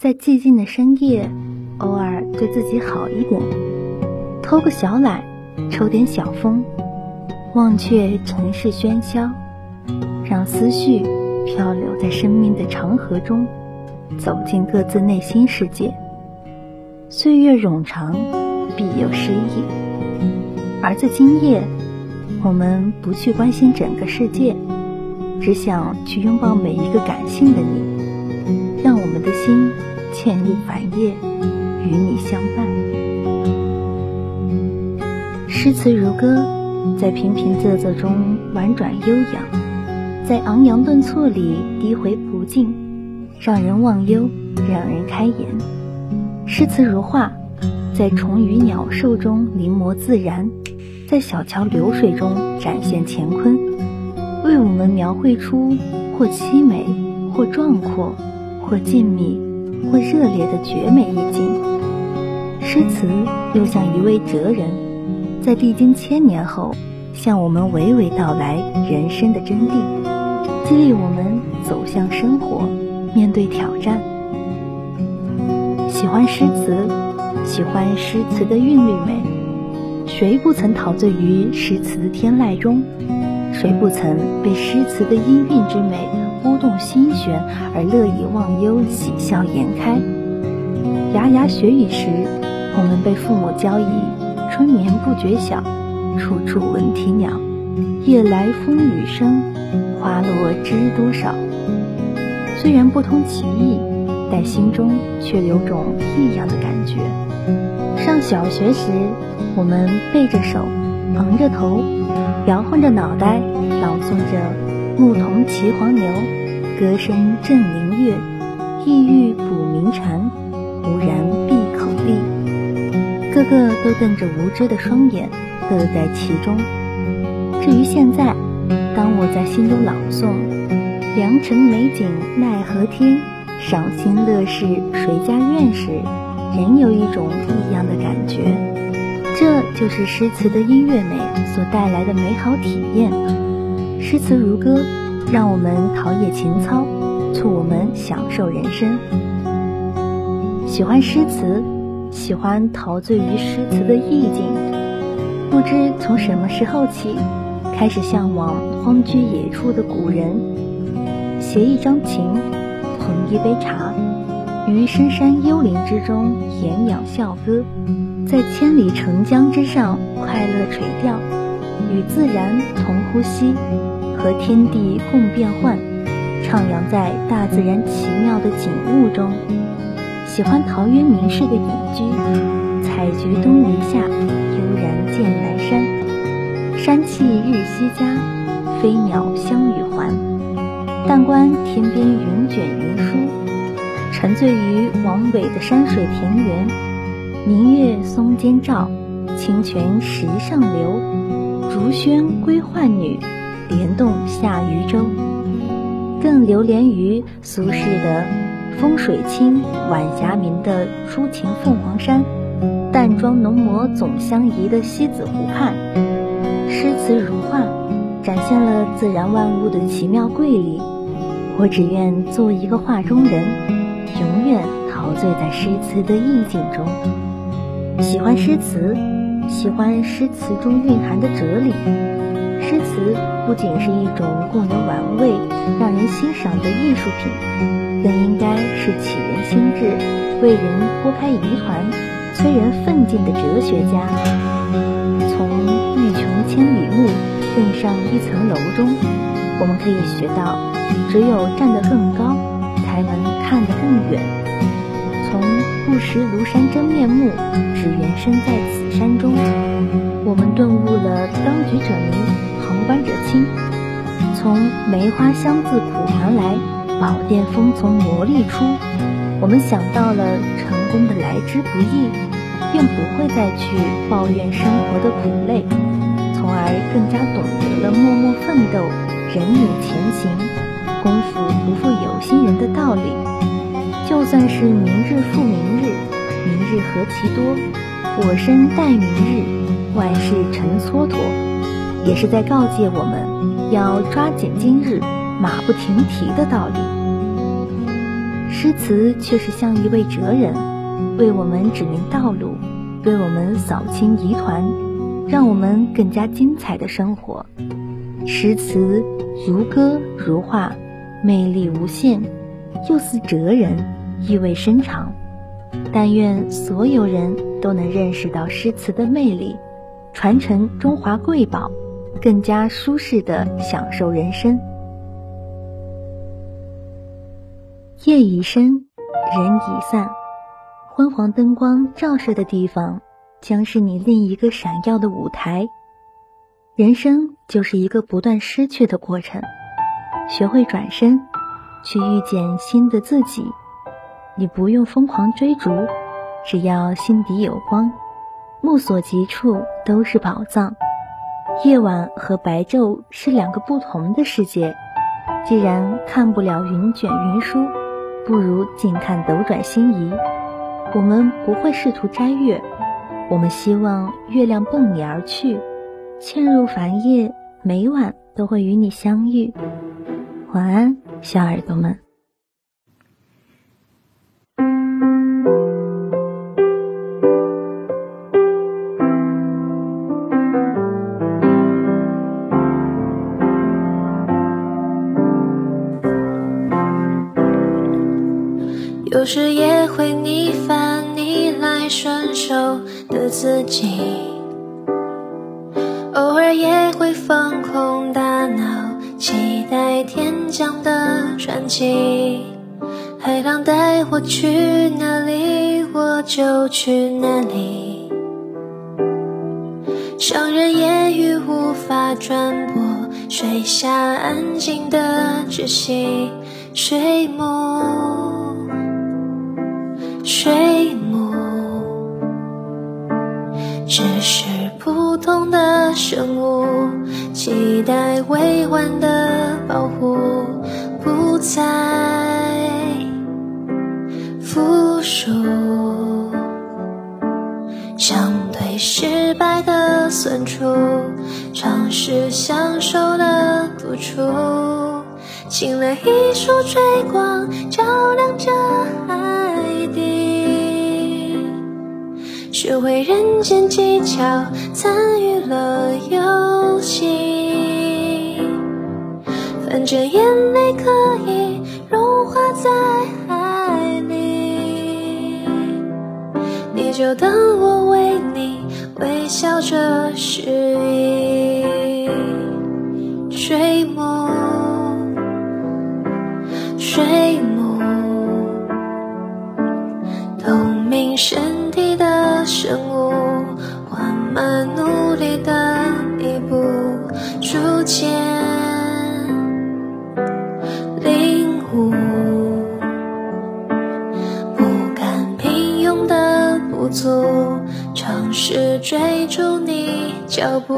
在寂静的深夜，偶尔对自己好一点，偷个小懒，抽点小风，忘却尘世喧嚣，让思绪漂流在生命的长河中，走进各自内心世界。岁月冗长，必有诗意。而在今夜，我们不去关心整个世界，只想去拥抱每一个感性的你，让我们的心。嵌入繁叶，与你相伴。诗词如歌，在平平仄仄中婉转悠扬，在昂扬顿挫里低回不进，让人忘忧，让人开颜。诗词如画，在虫鱼鸟兽中临摹自然，在小桥流水中展现乾坤，为我们描绘出或凄美，或壮阔，或静谧。或热烈的绝美意境，诗词又像一位哲人，在历经千年后，向我们娓娓道来人生的真谛，激励我们走向生活，面对挑战。喜欢诗词，喜欢诗词的韵律美。谁不曾陶醉于诗词的天籁中？谁不曾被诗词的音韵之美？拨动心弦而乐以忘忧，喜笑颜开。牙牙学语时，我们被父母教以“春眠不觉晓，处处闻啼鸟，夜来风雨声，花落知多少。”虽然不通其意，但心中却有种异样的感觉。上小学时，我们背着手，昂着头，摇晃着脑袋，朗诵着。牧童骑黄牛，歌声振林樾，意欲捕鸣蝉，忽然闭口立。个个都瞪着无知的双眼，乐在其中。至于现在，当我在心中朗诵“良辰美景奈何天，赏心乐事谁家院”时，仍有一种异样的感。就是诗词的音乐美所带来的美好体验。诗词如歌，让我们陶冶情操，促我们享受人生。喜欢诗词，喜欢陶醉于诗词的意境。不知从什么时候起，开始向往荒居野处的古人，携一张琴，捧一杯茶，于深山幽林之中闲养笑歌，在千里澄江之上快乐垂钓。与自然同呼吸，和天地共变幻，徜徉在大自然奇妙的景物中。喜欢陶渊明式的隐居，采菊东篱下，悠然见南山。山气日夕佳，飞鸟相与还。但观天边云卷云舒，沉醉于王维的山水田园。明月松间照，清泉石上流。竹喧归浣女，莲动下渔舟。更流连于苏轼的“风水清，晚霞明”的初晴凤凰山，淡妆浓抹总相宜的西子湖畔。诗词如画，展现了自然万物的奇妙瑰丽。我只愿做一个画中人，永远陶醉在诗词的意境中。喜欢诗词。喜欢诗词中蕴含的哲理。诗词不仅是一种供人玩味、让人欣赏的艺术品，更应该是启人心智、为人拨开疑团、催人奋进的哲学家。从“欲穷千里目，更上一层楼”中，我们可以学到，只有站得更高，才能看得更远。从不识庐山真面目，只缘身在此山中。我们顿悟了当局者迷，旁观者清。从梅花香自苦寒来，宝剑锋从磨砺出。我们想到了成功的来之不易，便不会再去抱怨生活的苦累，从而更加懂得了默默奋斗、忍辱前行、功夫不负有心人何其多，我生待明日，万事成蹉跎，也是在告诫我们要抓紧今日，马不停蹄的道理。诗词却是像一位哲人，为我们指明道路，为我们扫清疑团，让我们更加精彩的生活。诗词如歌如画，魅力无限，又似哲人，意味深长。但愿所有人都能认识到诗词的魅力，传承中华瑰宝，更加舒适的享受人生。夜已深，人已散，昏黄灯光照射的地方，将是你另一个闪耀的舞台。人生就是一个不断失去的过程，学会转身，去遇见新的自己。你不用疯狂追逐，只要心底有光，目所及处都是宝藏。夜晚和白昼是两个不同的世界，既然看不了云卷云舒。不如静看斗转星移。我们不会试图摘月，我们希望月亮奔你而去，嵌入凡叶，每晚都会与你相遇。晚安，小耳朵们。有时也会逆反逆来顺受的自己，偶尔也会放空大脑，期待天降的传奇。海浪带我去哪里，我就去哪里。伤人言语无法传播，水下安静的窒息，睡梦。只是普通的生物，期待未完的保护，不再服输。相对失败的酸楚，尝试享受的独处。请来一束追光，照亮着学会人间技巧，参与了游戏。反正眼泪可以融化在海里，你就当我为你微笑着示意。追梦，步，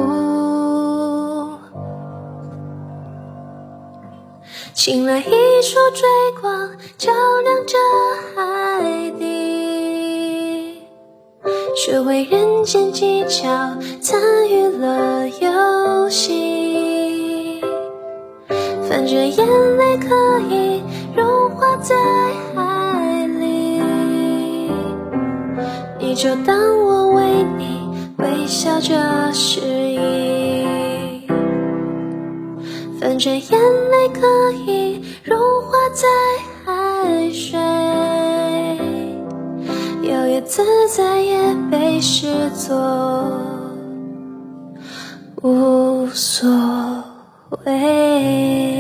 请来一束追光，照亮这海底。学会人间技巧，参与了游戏。反正眼泪可以融化在海里，你就当我为你微笑着示意。反正眼泪可以融化在海水。摇曳自在也被视作无所谓。